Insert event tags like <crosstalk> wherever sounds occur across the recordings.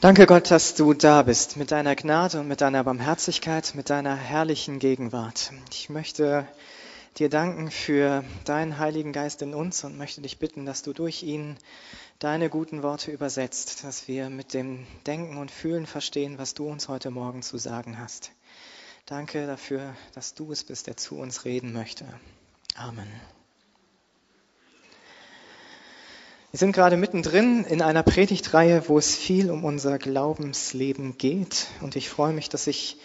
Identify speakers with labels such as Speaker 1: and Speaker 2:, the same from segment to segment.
Speaker 1: Danke Gott, dass du da bist, mit deiner Gnade und mit deiner Barmherzigkeit, mit deiner herrlichen Gegenwart. Ich möchte dir danken für deinen Heiligen Geist in uns und möchte dich bitten, dass du durch ihn deine guten Worte übersetzt, dass wir mit dem Denken und Fühlen verstehen, was du uns heute Morgen zu sagen hast. Danke dafür, dass du es bist, der zu uns reden möchte. Amen. Wir sind gerade mittendrin in einer Predigtreihe, wo es viel um unser Glaubensleben geht. Und ich freue mich, dass ich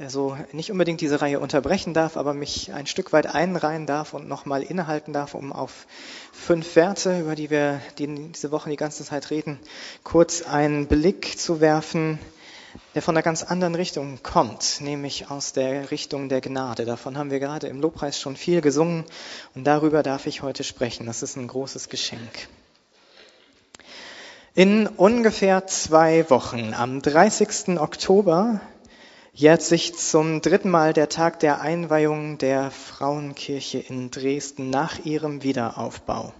Speaker 1: also nicht unbedingt diese Reihe unterbrechen darf, aber mich ein Stück weit einreihen darf und nochmal innehalten darf, um auf fünf Werte, über die wir diese Woche die ganze Zeit reden, kurz einen Blick zu werfen, der von einer ganz anderen Richtung kommt, nämlich aus der Richtung der Gnade. Davon haben wir gerade im Lobpreis schon viel gesungen und darüber darf ich heute sprechen. Das ist ein großes Geschenk. In ungefähr zwei Wochen, am 30. Oktober, jährt sich zum dritten Mal der Tag der Einweihung der Frauenkirche in Dresden nach ihrem Wiederaufbau.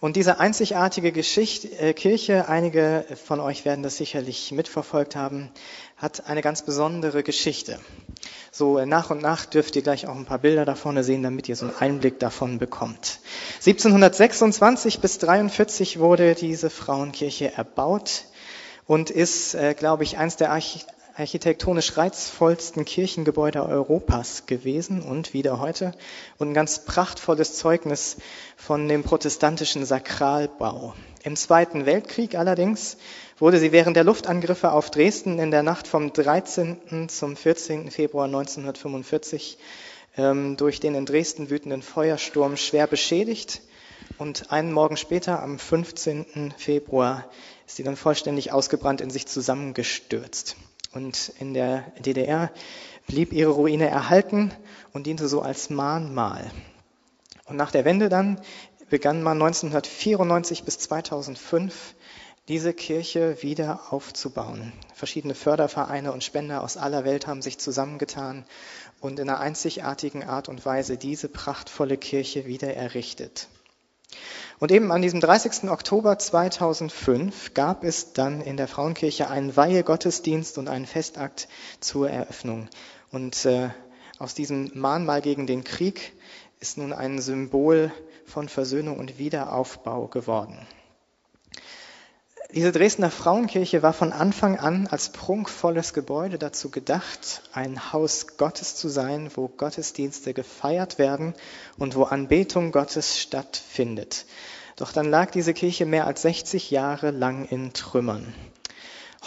Speaker 1: Und diese einzigartige Geschichte, äh, Kirche, einige von euch werden das sicherlich mitverfolgt haben, hat eine ganz besondere Geschichte. So äh, nach und nach dürft ihr gleich auch ein paar Bilder da vorne sehen, damit ihr so einen Einblick davon bekommt. 1726 bis 43 wurde diese Frauenkirche erbaut und ist, äh, glaube ich, eins der Arch architektonisch reizvollsten Kirchengebäude Europas gewesen und wieder heute und ein ganz prachtvolles Zeugnis von dem protestantischen Sakralbau. Im Zweiten Weltkrieg allerdings wurde sie während der Luftangriffe auf Dresden in der Nacht vom 13. zum 14. Februar 1945 ähm, durch den in Dresden wütenden Feuersturm schwer beschädigt und einen Morgen später, am 15. Februar, ist sie dann vollständig ausgebrannt in sich zusammengestürzt. Und in der DDR blieb ihre Ruine erhalten und diente so als Mahnmal. Und nach der Wende dann begann man 1994 bis 2005 diese Kirche wieder aufzubauen. Verschiedene Fördervereine und Spender aus aller Welt haben sich zusammengetan und in einer einzigartigen Art und Weise diese prachtvolle Kirche wieder errichtet. Und eben an diesem 30. Oktober 2005 gab es dann in der Frauenkirche einen Weihegottesdienst und einen Festakt zur Eröffnung. Und äh, aus diesem Mahnmal gegen den Krieg ist nun ein Symbol von Versöhnung und Wiederaufbau geworden. Diese Dresdner Frauenkirche war von Anfang an als prunkvolles Gebäude dazu gedacht, ein Haus Gottes zu sein, wo Gottesdienste gefeiert werden und wo Anbetung Gottes stattfindet. Doch dann lag diese Kirche mehr als 60 Jahre lang in Trümmern.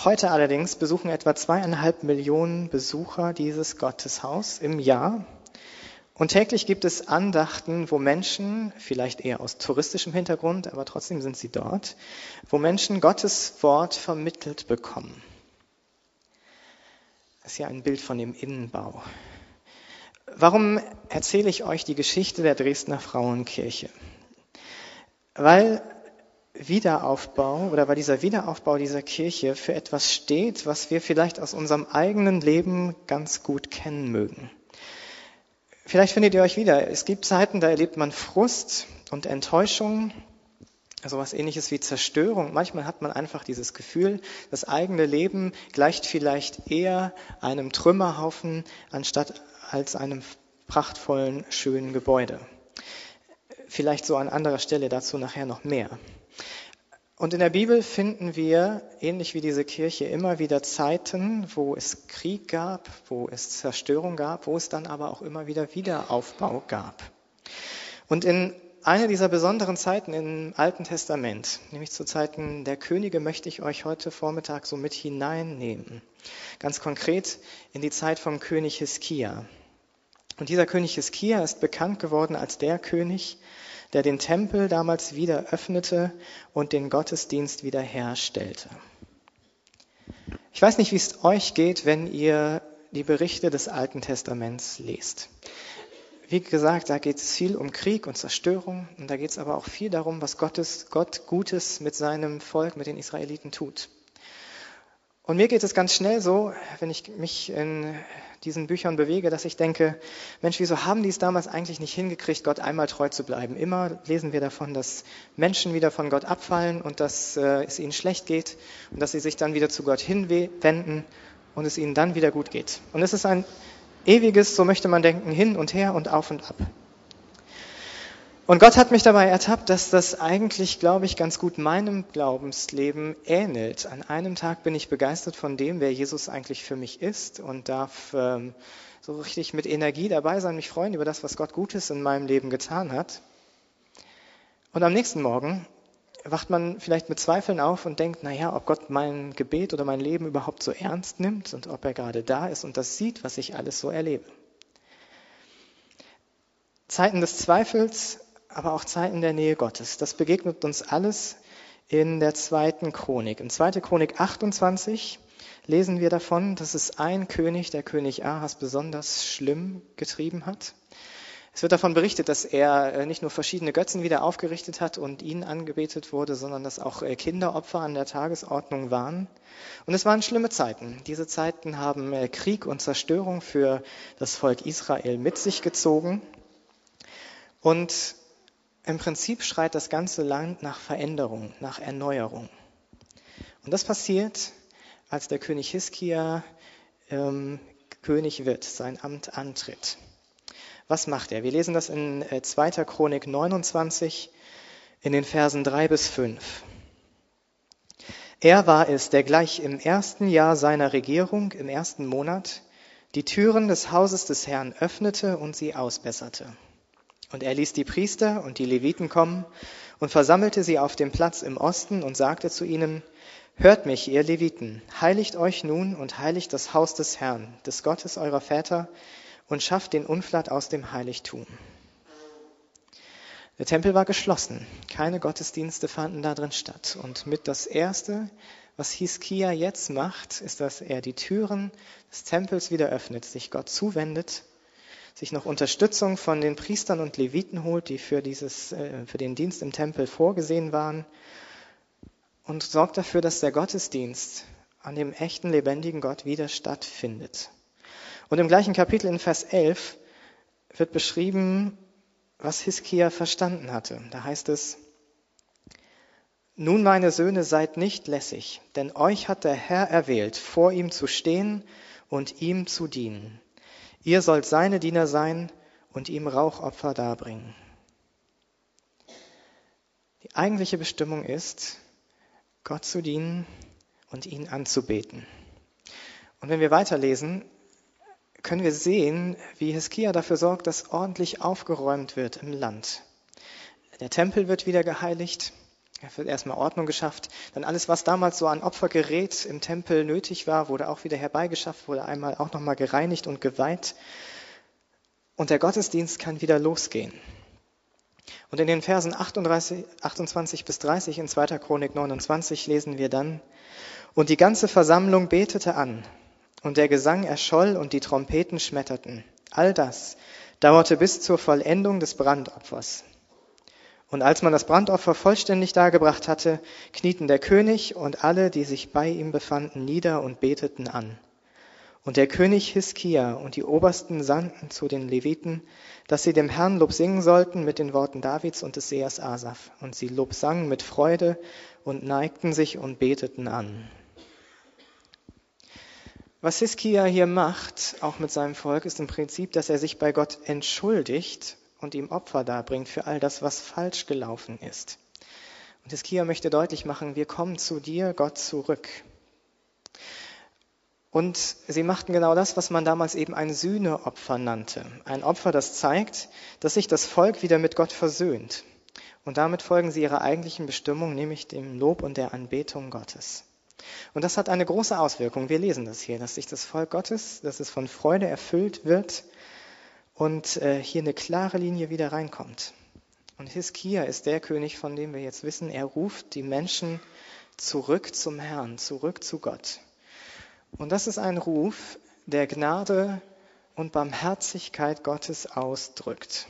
Speaker 1: Heute allerdings besuchen etwa zweieinhalb Millionen Besucher dieses Gotteshaus im Jahr und täglich gibt es Andachten, wo Menschen, vielleicht eher aus touristischem Hintergrund, aber trotzdem sind sie dort, wo Menschen Gottes Wort vermittelt bekommen. Das ist ja ein Bild von dem Innenbau. Warum erzähle ich euch die Geschichte der Dresdner Frauenkirche? Weil Wiederaufbau oder weil dieser Wiederaufbau dieser Kirche für etwas steht, was wir vielleicht aus unserem eigenen Leben ganz gut kennen mögen. Vielleicht findet ihr euch wieder. Es gibt Zeiten, da erlebt man Frust und Enttäuschung, also was ähnliches wie Zerstörung. Manchmal hat man einfach dieses Gefühl, das eigene Leben gleicht vielleicht eher einem Trümmerhaufen anstatt als einem prachtvollen, schönen Gebäude. Vielleicht so an anderer Stelle dazu nachher noch mehr. Und in der Bibel finden wir, ähnlich wie diese Kirche, immer wieder Zeiten, wo es Krieg gab, wo es Zerstörung gab, wo es dann aber auch immer wieder Wiederaufbau gab. Und in einer dieser besonderen Zeiten im Alten Testament, nämlich zu Zeiten der Könige, möchte ich euch heute Vormittag so mit hineinnehmen. Ganz konkret in die Zeit vom König Hiskia. Und dieser König Hiskia ist bekannt geworden als der König, der den Tempel damals wieder öffnete und den Gottesdienst wieder herstellte. Ich weiß nicht, wie es euch geht, wenn ihr die Berichte des Alten Testaments lest. Wie gesagt, da geht es viel um Krieg und Zerstörung und da geht es aber auch viel darum, was Gottes, Gott Gutes mit seinem Volk, mit den Israeliten tut. Und mir geht es ganz schnell so, wenn ich mich in diesen Büchern bewege, dass ich denke, Mensch, wieso haben die es damals eigentlich nicht hingekriegt, Gott einmal treu zu bleiben? Immer lesen wir davon, dass Menschen wieder von Gott abfallen und dass äh, es ihnen schlecht geht und dass sie sich dann wieder zu Gott hinwenden und es ihnen dann wieder gut geht. Und es ist ein ewiges, so möchte man denken, hin und her und auf und ab. Und Gott hat mich dabei ertappt, dass das eigentlich, glaube ich, ganz gut meinem Glaubensleben ähnelt. An einem Tag bin ich begeistert von dem, wer Jesus eigentlich für mich ist und darf ähm, so richtig mit Energie dabei sein, mich freuen über das, was Gott Gutes in meinem Leben getan hat. Und am nächsten Morgen wacht man vielleicht mit Zweifeln auf und denkt, naja, ob Gott mein Gebet oder mein Leben überhaupt so ernst nimmt und ob er gerade da ist und das sieht, was ich alles so erlebe. Zeiten des Zweifels aber auch Zeiten der Nähe Gottes. Das begegnet uns alles in der zweiten Chronik. In 2. Chronik 28 lesen wir davon, dass es ein König, der König Ahas, besonders schlimm getrieben hat. Es wird davon berichtet, dass er äh, nicht nur verschiedene Götzen wieder aufgerichtet hat und ihnen angebetet wurde, sondern dass auch äh, Kinderopfer an der Tagesordnung waren. Und es waren schlimme Zeiten. Diese Zeiten haben äh, Krieg und Zerstörung für das Volk Israel mit sich gezogen. Und im Prinzip schreit das ganze Land nach Veränderung, nach Erneuerung. Und das passiert, als der König Hiskia ähm, König wird, sein Amt antritt. Was macht er? Wir lesen das in 2. Äh, Chronik 29 in den Versen 3 bis 5. Er war es, der gleich im ersten Jahr seiner Regierung, im ersten Monat, die Türen des Hauses des Herrn öffnete und sie ausbesserte. Und er ließ die Priester und die Leviten kommen und versammelte sie auf dem Platz im Osten und sagte zu ihnen, Hört mich, ihr Leviten, heiligt euch nun und heiligt das Haus des Herrn, des Gottes eurer Väter, und schafft den Unflat aus dem Heiligtum. Der Tempel war geschlossen, keine Gottesdienste fanden da drin statt. Und mit das Erste, was Hiskia jetzt macht, ist, dass er die Türen des Tempels wieder öffnet, sich Gott zuwendet sich noch Unterstützung von den Priestern und Leviten holt, die für, dieses, äh, für den Dienst im Tempel vorgesehen waren und sorgt dafür, dass der Gottesdienst an dem echten, lebendigen Gott wieder stattfindet. Und im gleichen Kapitel in Vers 11 wird beschrieben, was Hiskia verstanden hatte. Da heißt es, nun, meine Söhne, seid nicht lässig, denn euch hat der Herr erwählt, vor ihm zu stehen und ihm zu dienen. Ihr sollt seine Diener sein und ihm Rauchopfer darbringen. Die eigentliche Bestimmung ist, Gott zu dienen und ihn anzubeten. Und wenn wir weiterlesen, können wir sehen, wie Hiskia dafür sorgt, dass ordentlich aufgeräumt wird im Land. Der Tempel wird wieder geheiligt, er wird erstmal Ordnung geschafft. Dann alles, was damals so an Opfergerät im Tempel nötig war, wurde auch wieder herbeigeschafft, wurde einmal auch nochmal gereinigt und geweiht. Und der Gottesdienst kann wieder losgehen. Und in den Versen 38, 28 bis 30 in 2. Chronik 29 lesen wir dann, und die ganze Versammlung betete an, und der Gesang erscholl und die Trompeten schmetterten. All das dauerte bis zur Vollendung des Brandopfers. Und als man das Brandopfer vollständig dargebracht hatte, knieten der König und alle, die sich bei ihm befanden, nieder und beteten an. Und der König Hiskia und die Obersten sandten zu den Leviten, dass sie dem Herrn Lob singen sollten mit den Worten Davids und des Sehers Asaph. Und sie Lob sangen mit Freude und neigten sich und beteten an. Was Hiskia hier macht, auch mit seinem Volk, ist im Prinzip, dass er sich bei Gott entschuldigt und ihm Opfer darbringt für all das, was falsch gelaufen ist. Und Hiskia möchte deutlich machen, wir kommen zu dir, Gott, zurück. Und sie machten genau das, was man damals eben ein Sühneopfer nannte. Ein Opfer, das zeigt, dass sich das Volk wieder mit Gott versöhnt. Und damit folgen sie ihrer eigentlichen Bestimmung, nämlich dem Lob und der Anbetung Gottes. Und das hat eine große Auswirkung. Wir lesen das hier, dass sich das Volk Gottes, dass es von Freude erfüllt wird und äh, hier eine klare Linie wieder reinkommt. Und Hiskia ist der König, von dem wir jetzt wissen, er ruft die Menschen zurück zum Herrn, zurück zu Gott. Und das ist ein Ruf, der Gnade und Barmherzigkeit Gottes ausdrückt.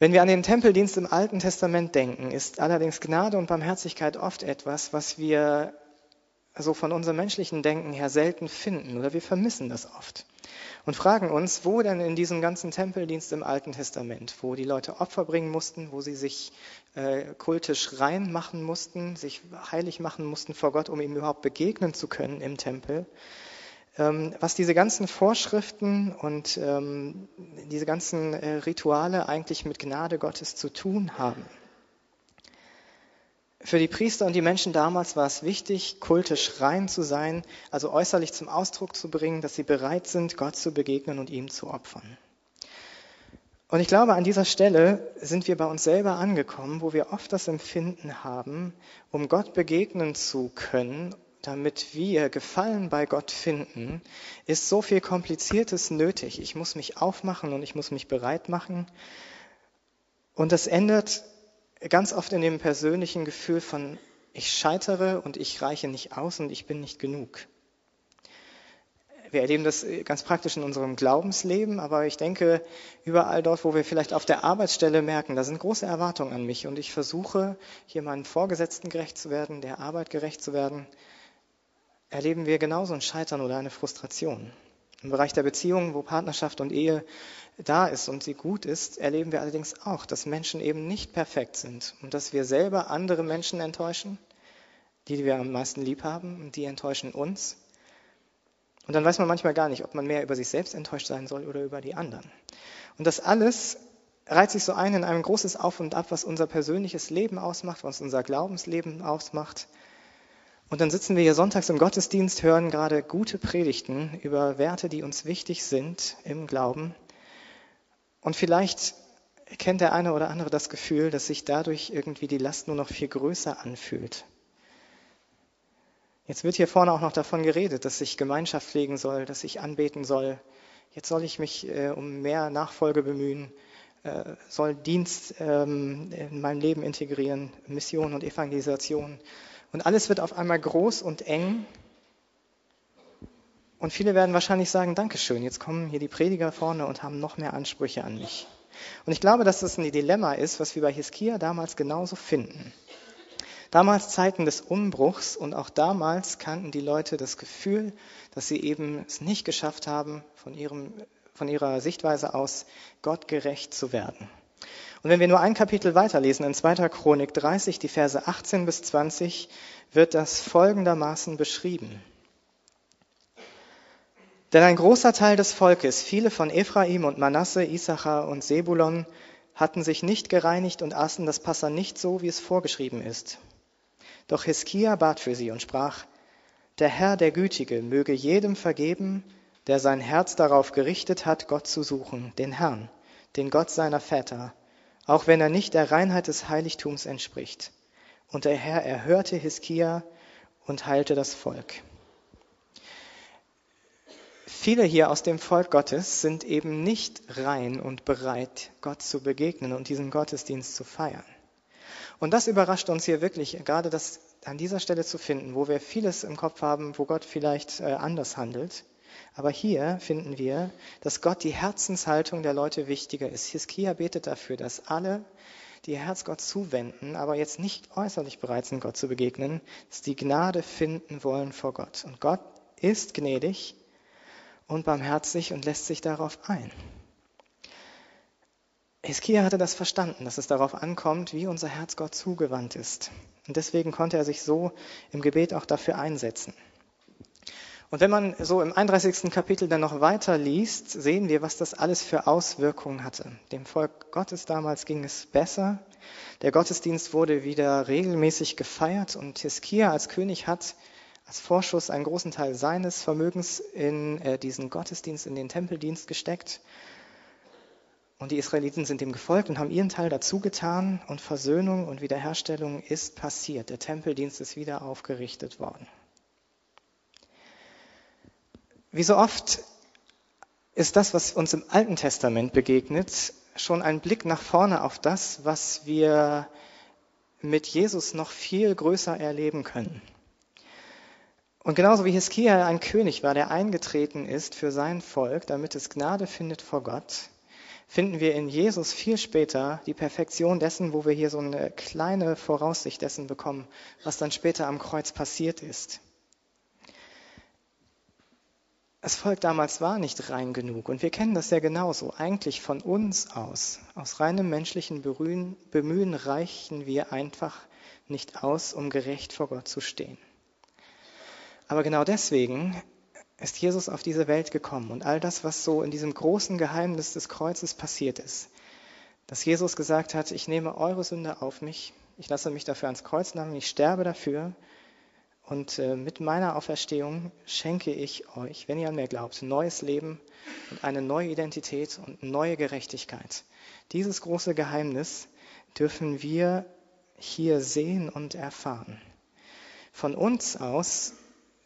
Speaker 1: Wenn wir an den Tempeldienst im Alten Testament denken, ist allerdings Gnade und Barmherzigkeit oft etwas, was wir so von unserem menschlichen Denken her selten finden oder wir vermissen das oft und fragen uns, wo denn in diesem ganzen Tempeldienst im Alten Testament, wo die Leute Opfer bringen mussten, wo sie sich äh, kultisch rein machen mussten, sich heilig machen mussten vor Gott, um ihm überhaupt begegnen zu können im Tempel, ähm, was diese ganzen Vorschriften und ähm, diese ganzen äh, Rituale eigentlich mit Gnade Gottes zu tun haben. Für die Priester und die Menschen damals war es wichtig, kultisch rein zu sein, also äußerlich zum Ausdruck zu bringen, dass sie bereit sind, Gott zu begegnen und ihm zu opfern. Und ich glaube, an dieser Stelle sind wir bei uns selber angekommen, wo wir oft das Empfinden haben, um Gott begegnen zu können, damit wir Gefallen bei Gott finden, ist so viel Kompliziertes nötig. Ich muss mich aufmachen und ich muss mich bereit machen. Und das ändert ganz oft in dem persönlichen Gefühl von, ich scheitere und ich reiche nicht aus und ich bin nicht genug. Wir erleben das ganz praktisch in unserem Glaubensleben, aber ich denke, überall dort, wo wir vielleicht auf der Arbeitsstelle merken, da sind große Erwartungen an mich und ich versuche, hier meinen Vorgesetzten gerecht zu werden, der Arbeit gerecht zu werden, erleben wir genauso ein Scheitern oder eine Frustration. Im Bereich der Beziehungen, wo Partnerschaft und Ehe da ist und sie gut ist, erleben wir allerdings auch, dass Menschen eben nicht perfekt sind und dass wir selber andere Menschen enttäuschen, die wir am meisten lieb haben und die enttäuschen uns. Und dann weiß man manchmal gar nicht, ob man mehr über sich selbst enttäuscht sein soll oder über die anderen. Und das alles reiht sich so ein in ein großes Auf und Ab, was unser persönliches Leben ausmacht, was unser Glaubensleben ausmacht. Und dann sitzen wir hier sonntags im Gottesdienst, hören gerade gute Predigten über Werte, die uns wichtig sind im Glauben. Und vielleicht kennt der eine oder andere das Gefühl, dass sich dadurch irgendwie die Last nur noch viel größer anfühlt. Jetzt wird hier vorne auch noch davon geredet, dass ich Gemeinschaft pflegen soll, dass ich anbeten soll. Jetzt soll ich mich äh, um mehr Nachfolge bemühen, äh, soll Dienst ähm, in meinem Leben integrieren, Mission und Evangelisation. Und alles wird auf einmal groß und eng und viele werden wahrscheinlich sagen, Dankeschön, jetzt kommen hier die Prediger vorne und haben noch mehr Ansprüche an mich. Und ich glaube, dass das ein Dilemma ist, was wir bei Hiskia damals genauso finden. Damals Zeiten des Umbruchs und auch damals kannten die Leute das Gefühl, dass sie eben es nicht geschafft haben, von, ihrem, von ihrer Sichtweise aus Gott gerecht zu werden. Und wenn wir nur ein Kapitel weiterlesen, in 2. Chronik 30, die Verse 18 bis 20, wird das folgendermaßen beschrieben. Denn ein großer Teil des Volkes, viele von Ephraim und Manasse, Issachar und Sebulon, hatten sich nicht gereinigt und aßen das Passa nicht so, wie es vorgeschrieben ist. Doch Hiskia bat für sie und sprach, der Herr, der Gütige, möge jedem vergeben, der sein Herz darauf gerichtet hat, Gott zu suchen, den Herrn, den Gott seiner Väter, auch wenn er nicht der Reinheit des Heiligtums entspricht. Und der Herr erhörte Hiskia und heilte das Volk. Viele hier aus dem Volk Gottes sind eben nicht rein und bereit, Gott zu begegnen und diesen Gottesdienst zu feiern. Und das überrascht uns hier wirklich, gerade das an dieser Stelle zu finden, wo wir vieles im Kopf haben, wo Gott vielleicht äh, anders handelt. Aber hier finden wir, dass Gott die Herzenshaltung der Leute wichtiger ist. Hiskia betet dafür, dass alle, die ihr Herz Gott zuwenden, aber jetzt nicht äußerlich bereit sind, Gott zu begegnen, dass die Gnade finden wollen vor Gott. Und Gott ist gnädig und barmherzig und lässt sich darauf ein. Hiskia hatte das verstanden, dass es darauf ankommt, wie unser Herz Gott zugewandt ist. Und deswegen konnte er sich so im Gebet auch dafür einsetzen. Und wenn man so im 31. Kapitel dann noch weiter liest, sehen wir, was das alles für Auswirkungen hatte. Dem Volk Gottes damals ging es besser. Der Gottesdienst wurde wieder regelmäßig gefeiert und Hiskia als König hat als Vorschuss einen großen Teil seines Vermögens in äh, diesen Gottesdienst, in den Tempeldienst gesteckt. Und die Israeliten sind dem gefolgt und haben ihren Teil dazu getan und Versöhnung und Wiederherstellung ist passiert. Der Tempeldienst ist wieder aufgerichtet worden. Wie so oft ist das, was uns im Alten Testament begegnet, schon ein Blick nach vorne auf das, was wir mit Jesus noch viel größer erleben können. Und genauso wie Hiskia ein König war, der eingetreten ist für sein Volk, damit es Gnade findet vor Gott, finden wir in Jesus viel später die Perfektion dessen, wo wir hier so eine kleine Voraussicht dessen bekommen, was dann später am Kreuz passiert ist. das Volk damals war nicht rein genug und wir kennen das ja genauso. Eigentlich von uns aus, aus reinem menschlichen Bemühen reichen wir einfach nicht aus, um gerecht vor Gott zu stehen. Aber genau deswegen ist Jesus auf diese Welt gekommen und all das, was so in diesem großen Geheimnis des Kreuzes passiert ist, dass Jesus gesagt hat, ich nehme eure Sünde auf mich, ich lasse mich dafür ans Kreuz nahmen, ich sterbe dafür und äh, mit meiner Auferstehung schenke ich euch, wenn ihr an mir glaubt, neues Leben und eine neue Identität und neue Gerechtigkeit. Dieses große Geheimnis dürfen wir hier sehen und erfahren. Von uns aus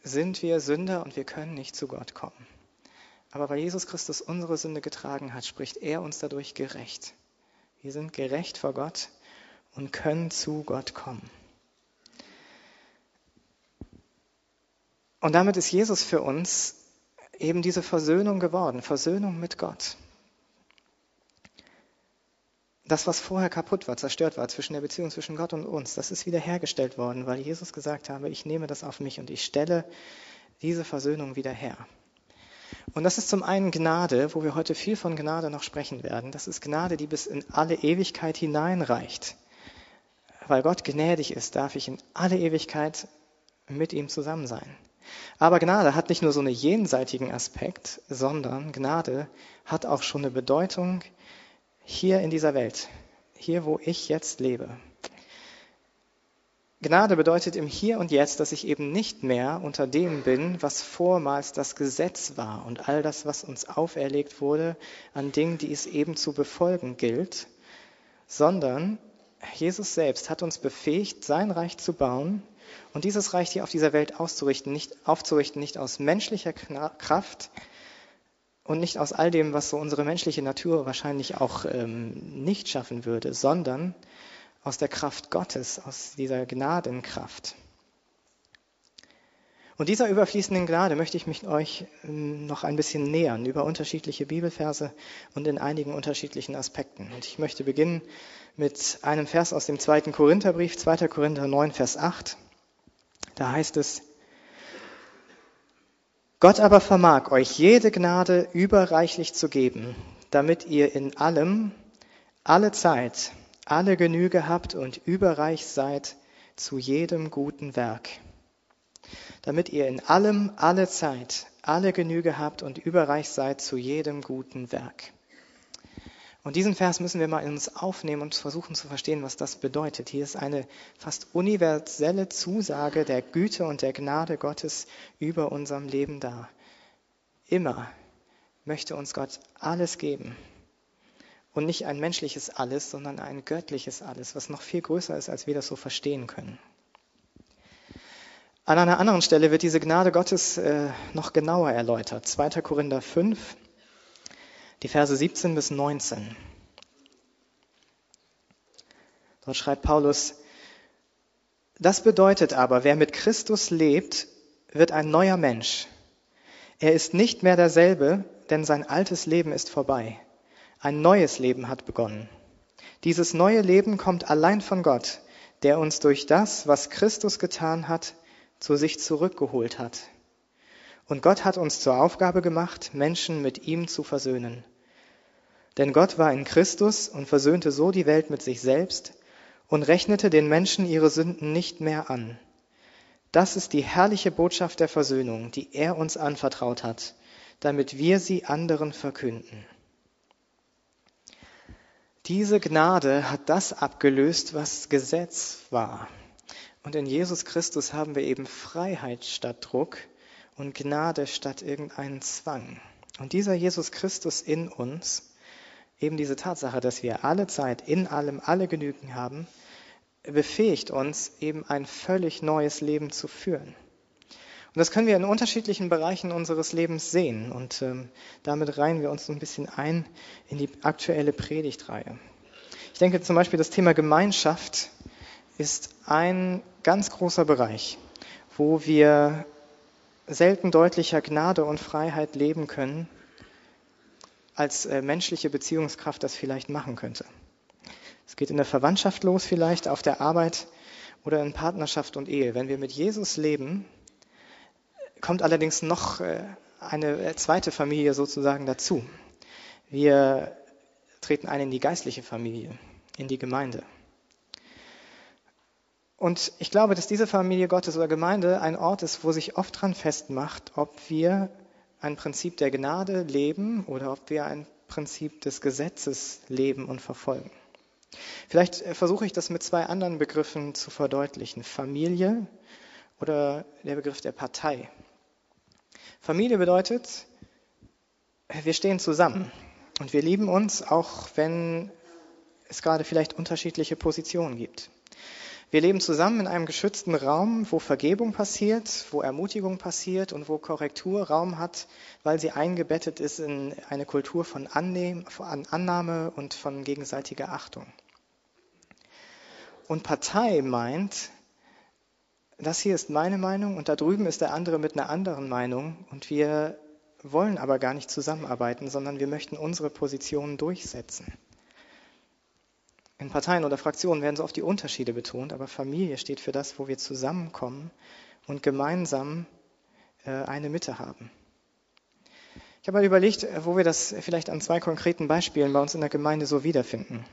Speaker 1: sind wir Sünder und wir können nicht zu Gott kommen. Aber weil Jesus Christus unsere Sünde getragen hat, spricht er uns dadurch gerecht. Wir sind gerecht vor Gott und können zu Gott kommen. Und damit ist Jesus für uns eben diese Versöhnung geworden, Versöhnung mit Gott. Das, was vorher kaputt war, zerstört war zwischen der Beziehung zwischen Gott und uns, das ist wiederhergestellt worden, weil Jesus gesagt habe, ich nehme das auf mich und ich stelle diese Versöhnung wieder her. Und das ist zum einen Gnade, wo wir heute viel von Gnade noch sprechen werden. Das ist Gnade, die bis in alle Ewigkeit hineinreicht. Weil Gott gnädig ist, darf ich in alle Ewigkeit mit ihm zusammen sein. Aber Gnade hat nicht nur so einen jenseitigen Aspekt, sondern Gnade hat auch schon eine Bedeutung hier in dieser Welt, hier wo ich jetzt lebe. Gnade bedeutet im Hier und Jetzt, dass ich eben nicht mehr unter dem bin, was vormals das Gesetz war und all das, was uns auferlegt wurde an Dingen, die es eben zu befolgen gilt, sondern Jesus selbst hat uns befähigt, sein Reich zu bauen und dieses Reich hier auf dieser Welt auszurichten, nicht, aufzurichten, nicht aus menschlicher Kraft, und nicht aus all dem, was so unsere menschliche Natur wahrscheinlich auch ähm, nicht schaffen würde, sondern aus der Kraft Gottes, aus dieser Gnadenkraft. Und dieser überfließenden Gnade möchte ich mich euch ähm, noch ein bisschen nähern über unterschiedliche Bibelverse und in einigen unterschiedlichen Aspekten. Und ich möchte beginnen mit einem Vers aus dem zweiten Korintherbrief, 2. Korinther 9, Vers 8. Da heißt es, Gott aber vermag euch jede Gnade überreichlich zu geben, damit ihr in allem, alle Zeit, alle Genüge habt und überreich seid zu jedem guten Werk. Damit ihr in allem, alle Zeit, alle Genüge habt und überreich seid zu jedem guten Werk. Und diesen Vers müssen wir mal in uns aufnehmen und versuchen zu verstehen, was das bedeutet. Hier ist eine fast universelle Zusage der Güte und der Gnade Gottes über unserem Leben da. Immer möchte uns Gott alles geben. Und nicht ein menschliches Alles, sondern ein göttliches Alles, was noch viel größer ist, als wir das so verstehen können. An einer anderen Stelle wird diese Gnade Gottes äh, noch genauer erläutert. 2. Korinther 5, die Verse 17 bis 19. Dort schreibt Paulus, das bedeutet aber, wer mit Christus lebt, wird ein neuer Mensch. Er ist nicht mehr derselbe, denn sein altes Leben ist vorbei. Ein neues Leben hat begonnen. Dieses neue Leben kommt allein von Gott, der uns durch das, was Christus getan hat, zu sich zurückgeholt hat. Und Gott hat uns zur Aufgabe gemacht, Menschen mit ihm zu versöhnen. Denn Gott war in Christus und versöhnte so die Welt mit sich selbst und rechnete den Menschen ihre Sünden nicht mehr an. Das ist die herrliche Botschaft der Versöhnung, die er uns anvertraut hat, damit wir sie anderen verkünden. Diese Gnade hat das abgelöst, was Gesetz war. Und in Jesus Christus haben wir eben Freiheit statt Druck und Gnade statt irgendeinen Zwang. Und dieser Jesus Christus in uns, eben diese Tatsache, dass wir alle Zeit in allem alle Genügen haben, befähigt uns, eben ein völlig neues Leben zu führen. Und das können wir in unterschiedlichen Bereichen unseres Lebens sehen. Und ähm, damit reihen wir uns so ein bisschen ein in die aktuelle Predigtreihe. Ich denke zum Beispiel, das Thema Gemeinschaft ist ein ganz großer Bereich, wo wir selten deutlicher Gnade und Freiheit leben können, als äh, menschliche Beziehungskraft das vielleicht machen könnte. Es geht in der Verwandtschaft los vielleicht, auf der Arbeit oder in Partnerschaft und Ehe. Wenn wir mit Jesus leben, kommt allerdings noch äh, eine zweite Familie sozusagen dazu. Wir treten ein in die geistliche Familie, in die Gemeinde. Und ich glaube, dass diese Familie Gottes oder Gemeinde ein Ort ist, wo sich oft dran festmacht, ob wir ein Prinzip der Gnade leben oder ob wir ein Prinzip des Gesetzes leben und verfolgen. Vielleicht äh, versuche ich das mit zwei anderen Begriffen zu verdeutlichen. Familie oder der Begriff der Partei. Familie bedeutet, wir stehen zusammen und wir lieben uns, auch wenn es gerade vielleicht unterschiedliche Positionen gibt. Wir leben zusammen in einem geschützten Raum, wo Vergebung passiert, wo Ermutigung passiert und wo Korrektur Raum hat, weil sie eingebettet ist in eine Kultur von Annahme und von gegenseitiger Achtung. Und Partei meint, das hier ist meine Meinung und da drüben ist der andere mit einer anderen Meinung und wir wollen aber gar nicht zusammenarbeiten, sondern wir möchten unsere Positionen durchsetzen. In Parteien oder Fraktionen werden so oft die Unterschiede betont, aber Familie steht für das, wo wir zusammenkommen und gemeinsam äh, eine Mitte haben. Ich habe mal überlegt, äh, wo wir das vielleicht an zwei konkreten Beispielen bei uns in der Gemeinde so wiederfinden.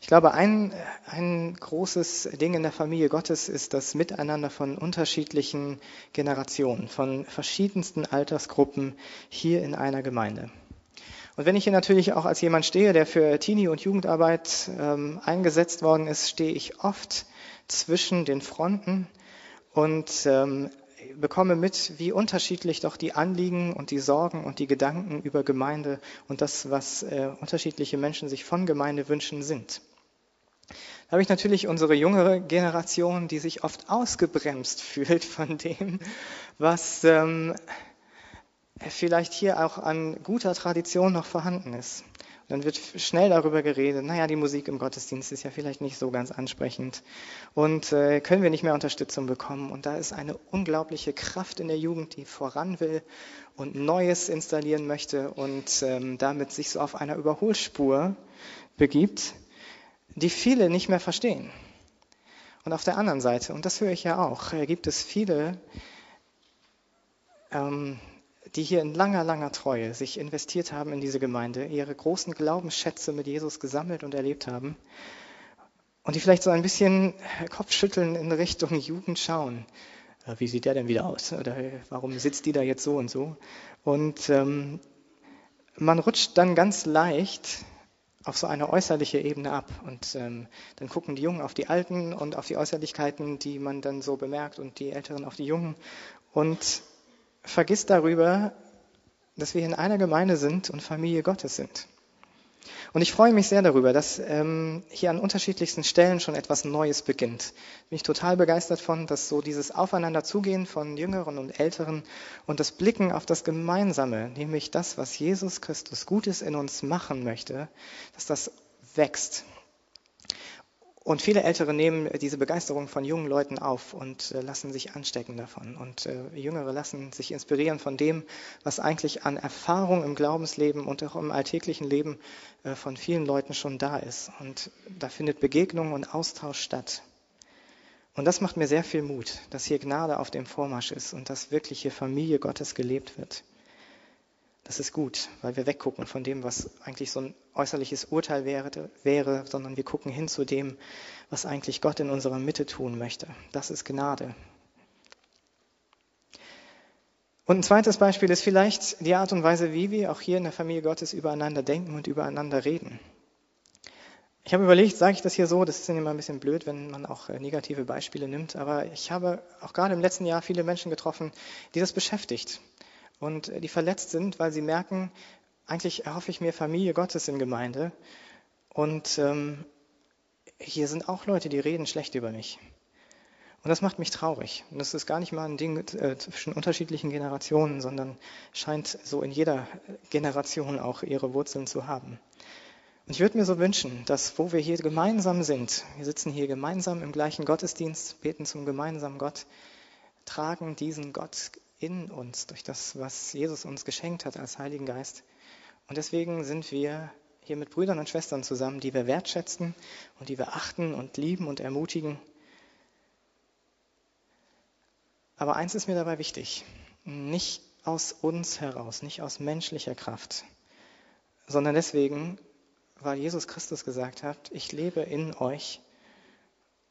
Speaker 1: Ich glaube, ein, ein großes Ding in der Familie Gottes ist das Miteinander von unterschiedlichen Generationen, von verschiedensten Altersgruppen hier in einer Gemeinde. Und wenn ich hier natürlich auch als jemand stehe, der für Teenie- und Jugendarbeit ähm, eingesetzt worden ist, stehe ich oft zwischen den Fronten und ähm, bekomme mit, wie unterschiedlich doch die Anliegen und die Sorgen und die Gedanken über Gemeinde und das, was äh, unterschiedliche Menschen sich von Gemeinde wünschen, sind. Da habe ich natürlich unsere jüngere Generation, die sich oft ausgebremst <laughs> fühlt von dem, was ähm, vielleicht hier auch an guter Tradition noch vorhanden ist. Und dann wird schnell darüber geredet, naja, die Musik im Gottesdienst ist ja vielleicht nicht so ganz ansprechend und äh, können wir nicht mehr Unterstützung bekommen. Und da ist eine unglaubliche Kraft in der Jugend, die voran will und Neues installieren möchte und ähm, damit sich so auf einer Überholspur begibt, die viele nicht mehr verstehen. Und auf der anderen Seite, und das höre ich ja auch, äh, gibt es viele, ähm, die hier in langer, langer Treue sich investiert haben in diese Gemeinde, ihre großen Glaubensschätze mit Jesus gesammelt und erlebt haben und die vielleicht so ein bisschen Kopfschütteln in Richtung Jugend schauen. Äh, wie sieht der denn wieder aus? Oder äh, warum sitzt die da jetzt so und so? Und ähm, man rutscht dann ganz leicht auf so eine äußerliche Ebene ab. Und ähm, dann gucken die Jungen auf die Alten und auf die Äußerlichkeiten, die man dann so bemerkt, und die Älteren auf die Jungen. Und vergisst darüber, dass wir in einer Gemeinde sind und Familie Gottes sind. Und ich freue mich sehr darüber, dass ähm, hier an unterschiedlichsten Stellen schon etwas Neues beginnt. Bin ich total begeistert von, dass so dieses Aufeinanderzugehen von Jüngeren und Älteren und das Blicken auf das Gemeinsame, nämlich das, was Jesus Christus Gutes in uns machen möchte, dass das wächst. Und viele Ältere nehmen diese Begeisterung von jungen Leuten auf und äh, lassen sich anstecken davon. Und äh, Jüngere lassen sich inspirieren von dem, was eigentlich an Erfahrung im Glaubensleben und auch im alltäglichen Leben äh, von vielen Leuten schon da ist. Und da findet Begegnung und Austausch statt. Und das macht mir sehr viel Mut, dass hier Gnade auf dem Vormarsch ist und dass wirklich hier Familie Gottes gelebt wird. Das ist gut, weil wir weggucken von dem, was eigentlich so ein äußerliches Urteil wäre, wäre, sondern wir gucken hin zu dem, was eigentlich Gott in unserer Mitte tun möchte. Das ist Gnade. Und ein zweites Beispiel ist vielleicht die Art und Weise, wie wir auch hier in der Familie Gottes übereinander denken und übereinander reden. Ich habe überlegt, sage ich das hier so, das ist immer ein bisschen blöd, wenn man auch äh, negative Beispiele nimmt, aber ich habe auch gerade im letzten Jahr viele Menschen getroffen, die das beschäftigt und die verletzt sind, weil sie merken, eigentlich erhoffe ich mir Familie Gottes in Gemeinde und ähm, hier sind auch Leute, die reden schlecht über mich. Und das macht mich traurig. Und das ist gar nicht mal ein Ding äh, zwischen unterschiedlichen Generationen, sondern scheint so in jeder Generation auch ihre Wurzeln zu haben. Und ich würde mir so wünschen, dass wo wir hier gemeinsam sind, wir sitzen hier gemeinsam im gleichen Gottesdienst, beten zum gemeinsamen Gott, tragen diesen Gott in uns, durch das, was Jesus uns geschenkt hat als Heiligen Geist. Und deswegen sind wir hier mit Brüdern und Schwestern zusammen, die wir wertschätzen und die wir achten und lieben und ermutigen. Aber eins ist mir dabei wichtig, nicht aus uns heraus, nicht aus menschlicher Kraft, sondern deswegen, weil Jesus Christus gesagt hat, ich lebe in euch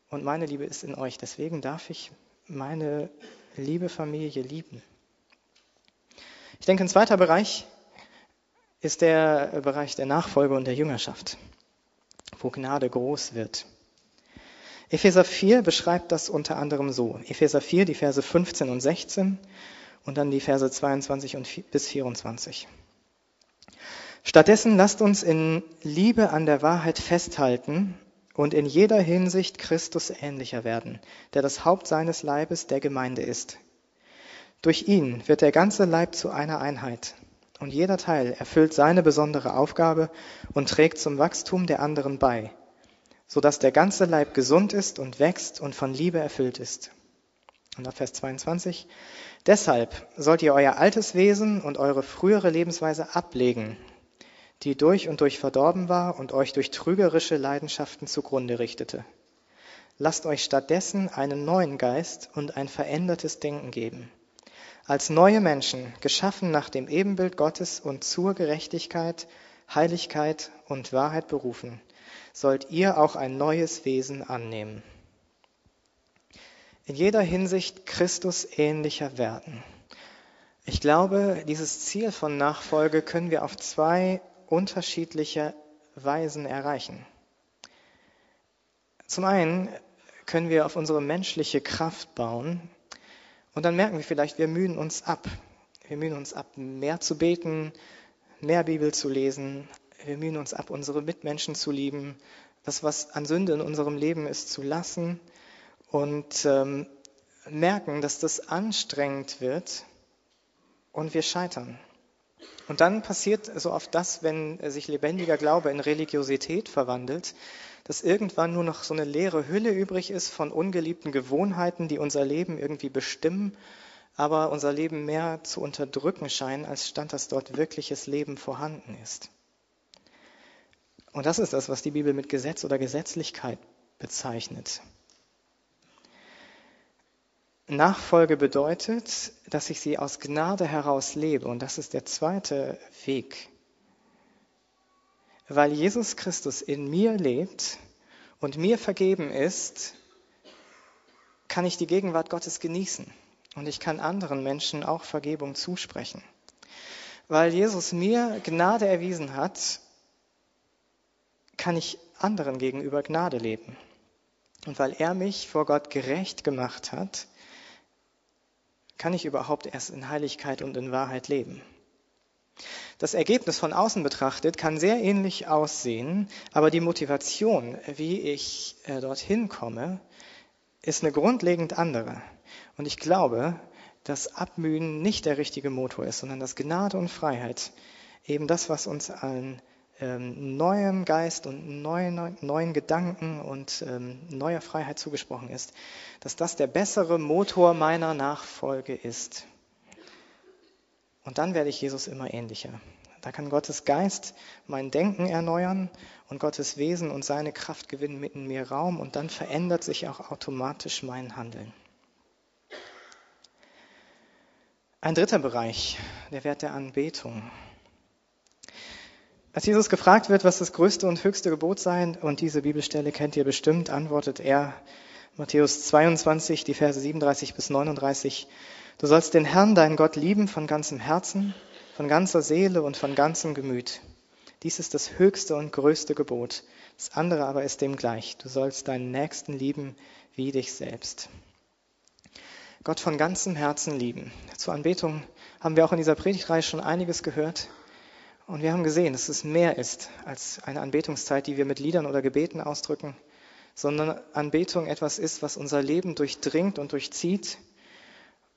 Speaker 1: und meine Liebe ist in euch. Deswegen darf ich meine liebe Familie lieben. Ich denke, ein zweiter Bereich ist der Bereich der Nachfolge und der Jüngerschaft, wo Gnade groß wird. Epheser 4 beschreibt das unter anderem so. Epheser 4, die Verse 15 und 16 und dann die Verse 22 und bis 24. Stattdessen lasst uns in Liebe an der Wahrheit festhalten und in jeder Hinsicht Christus ähnlicher werden, der das Haupt seines Leibes der Gemeinde ist. Durch ihn wird der ganze Leib zu einer Einheit und jeder Teil erfüllt seine besondere Aufgabe und trägt zum Wachstum der anderen bei so dass der ganze Leib gesund ist und wächst und von Liebe erfüllt ist. Und ab Vers 22. Deshalb sollt ihr euer altes Wesen und eure frühere Lebensweise ablegen, die durch und durch verdorben war und euch durch trügerische Leidenschaften zugrunde richtete. Lasst euch stattdessen einen neuen Geist und ein verändertes Denken geben. Als neue Menschen, geschaffen nach dem Ebenbild Gottes und zur Gerechtigkeit, Heiligkeit und Wahrheit berufen sollt ihr auch ein neues Wesen annehmen. In jeder Hinsicht Christus ähnlicher werden. Ich glaube, dieses Ziel von Nachfolge können wir auf zwei unterschiedliche Weisen erreichen. Zum einen können wir auf unsere menschliche Kraft bauen und dann merken wir vielleicht, wir mühen uns ab. Wir mühen uns ab, mehr zu beten, mehr Bibel zu lesen, wir mühen uns ab, unsere Mitmenschen zu lieben, das, was an Sünde in unserem Leben ist, zu lassen und ähm, merken, dass das anstrengend wird und wir scheitern. Und dann passiert so oft das, wenn sich lebendiger Glaube in Religiosität verwandelt, dass irgendwann nur noch so eine leere Hülle übrig ist von ungeliebten Gewohnheiten, die unser Leben irgendwie bestimmen, aber unser Leben mehr zu unterdrücken scheinen, als stand, dass dort wirkliches Leben vorhanden ist. Und das ist das, was die Bibel mit Gesetz oder Gesetzlichkeit bezeichnet. Nachfolge bedeutet, dass ich sie aus Gnade heraus lebe. Und das ist der zweite Weg. Weil Jesus Christus in mir lebt und mir vergeben ist, kann ich die Gegenwart Gottes genießen. Und ich kann anderen Menschen auch Vergebung zusprechen. Weil Jesus mir Gnade erwiesen hat kann ich anderen gegenüber Gnade leben. Und weil er mich vor Gott gerecht gemacht hat, kann ich überhaupt erst in Heiligkeit und in Wahrheit leben. Das Ergebnis von außen betrachtet kann sehr ähnlich aussehen, aber die Motivation, wie ich äh, dorthin komme, ist eine grundlegend andere. Und ich glaube, dass Abmühen nicht der richtige Motor ist, sondern dass Gnade und Freiheit eben das, was uns allen ähm, neuem Geist und neuen, neuen Gedanken und ähm, neuer Freiheit zugesprochen ist, dass das der bessere Motor meiner Nachfolge ist. Und dann werde ich Jesus immer ähnlicher. Da kann Gottes Geist mein Denken erneuern und Gottes Wesen und seine Kraft gewinnen mitten in mir Raum und dann verändert sich auch automatisch mein Handeln. Ein dritter Bereich, der Wert der Anbetung. Als Jesus gefragt wird, was das größte und höchste Gebot sei, und diese Bibelstelle kennt ihr bestimmt, antwortet er, Matthäus 22, die Verse 37 bis 39, Du sollst den Herrn, deinen Gott, lieben von ganzem Herzen, von ganzer Seele und von ganzem Gemüt. Dies ist das höchste und größte Gebot. Das andere aber ist dem gleich. Du sollst deinen Nächsten lieben wie dich selbst. Gott von ganzem Herzen lieben. Zur Anbetung haben wir auch in dieser Predigtreihe schon einiges gehört. Und wir haben gesehen, dass es mehr ist als eine Anbetungszeit, die wir mit Liedern oder Gebeten ausdrücken, sondern Anbetung etwas ist, was unser Leben durchdringt und durchzieht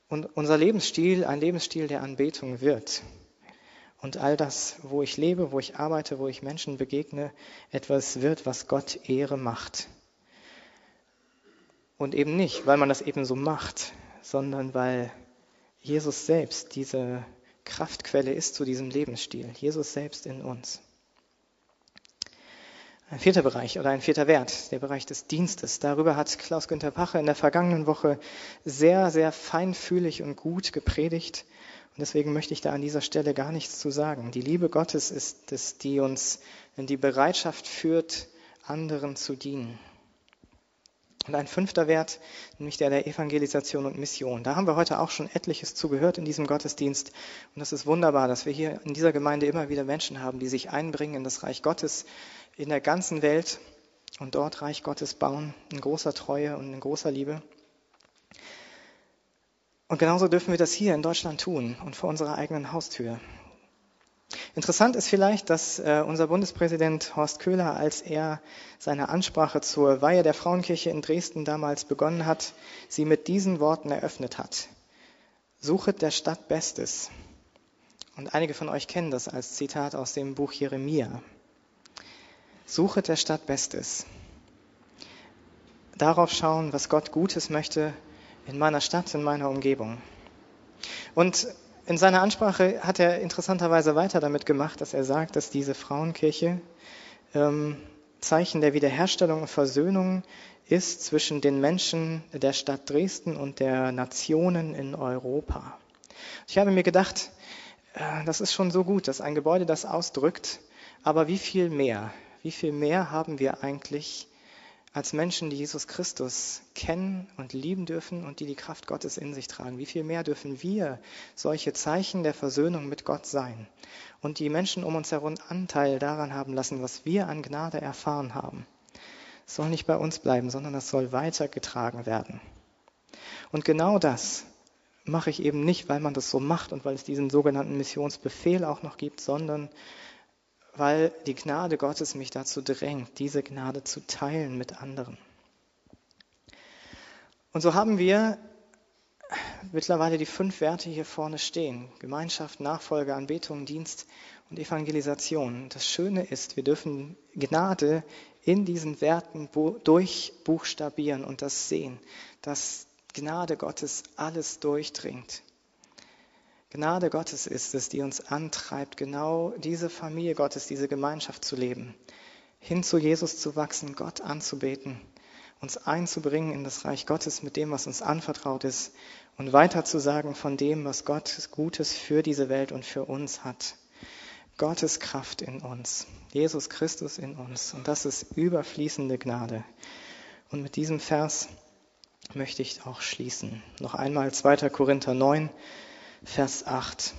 Speaker 1: und unser Lebensstil ein Lebensstil der Anbetung wird. Und all das, wo ich lebe, wo ich arbeite, wo ich Menschen begegne, etwas wird, was Gott Ehre macht. Und eben nicht, weil man das eben so macht, sondern weil Jesus selbst diese Kraftquelle ist zu diesem Lebensstil. Jesus selbst in uns. Ein vierter Bereich oder ein vierter Wert, der Bereich des Dienstes. Darüber hat Klaus-Günther Pache in der vergangenen Woche sehr, sehr feinfühlig und gut gepredigt. Und deswegen möchte ich da an dieser Stelle gar nichts zu sagen. Die Liebe Gottes ist es, die uns in die Bereitschaft führt, anderen zu dienen. Und ein fünfter Wert, nämlich der der Evangelisation und Mission. Da haben wir heute auch schon etliches zugehört in diesem Gottesdienst. Und es ist wunderbar, dass wir hier in dieser Gemeinde immer wieder Menschen haben, die sich einbringen in das Reich Gottes in der ganzen Welt und dort Reich Gottes bauen, in großer Treue und in großer Liebe. Und genauso dürfen wir das hier in Deutschland tun und vor unserer eigenen Haustür. Interessant ist vielleicht, dass äh, unser Bundespräsident Horst Köhler, als er seine Ansprache zur Weihe der Frauenkirche in Dresden damals begonnen hat, sie mit diesen Worten eröffnet hat. Suchet der Stadt Bestes. Und einige von euch kennen das als Zitat aus dem Buch Jeremia. Suchet der Stadt Bestes. Darauf schauen, was Gott Gutes möchte in meiner Stadt, in meiner Umgebung. Und in seiner Ansprache hat er interessanterweise weiter damit gemacht, dass er sagt, dass diese Frauenkirche ähm, Zeichen der Wiederherstellung und Versöhnung ist zwischen den Menschen der Stadt Dresden und der Nationen in Europa. Ich habe mir gedacht, äh, das ist schon so gut, dass ein Gebäude das ausdrückt, aber wie viel mehr, wie viel mehr haben wir eigentlich als Menschen, die Jesus Christus kennen und lieben dürfen und die die Kraft Gottes in sich tragen. Wie viel mehr dürfen wir solche Zeichen der Versöhnung mit Gott sein und die Menschen um uns herum Anteil daran haben lassen, was wir an Gnade erfahren haben. Es soll nicht bei uns bleiben, sondern es soll weitergetragen werden. Und genau das mache ich eben nicht, weil man das so macht und weil es diesen sogenannten Missionsbefehl auch noch gibt, sondern weil die Gnade Gottes mich dazu drängt, diese Gnade zu teilen mit anderen. Und so haben wir mittlerweile die fünf Werte hier vorne stehen. Gemeinschaft, Nachfolge, Anbetung, Dienst und Evangelisation. Das Schöne ist, wir dürfen Gnade in diesen Werten durchbuchstabieren und das sehen, dass Gnade Gottes alles durchdringt. Gnade Gottes ist es, die uns antreibt, genau diese Familie Gottes, diese Gemeinschaft zu leben, hin zu Jesus zu wachsen, Gott anzubeten, uns einzubringen in das Reich Gottes mit dem, was uns anvertraut ist und weiterzusagen von dem, was Gott Gutes für diese Welt und für uns hat. Gottes Kraft in uns, Jesus Christus in uns und das ist überfließende Gnade. Und mit diesem Vers möchte ich auch schließen. Noch einmal 2. Korinther 9, Vers 8.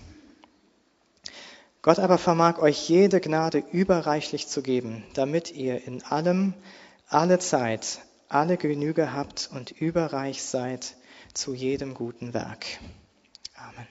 Speaker 1: Gott aber vermag euch jede Gnade überreichlich zu geben, damit ihr in allem, alle Zeit, alle Genüge habt und überreich seid zu jedem guten Werk. Amen.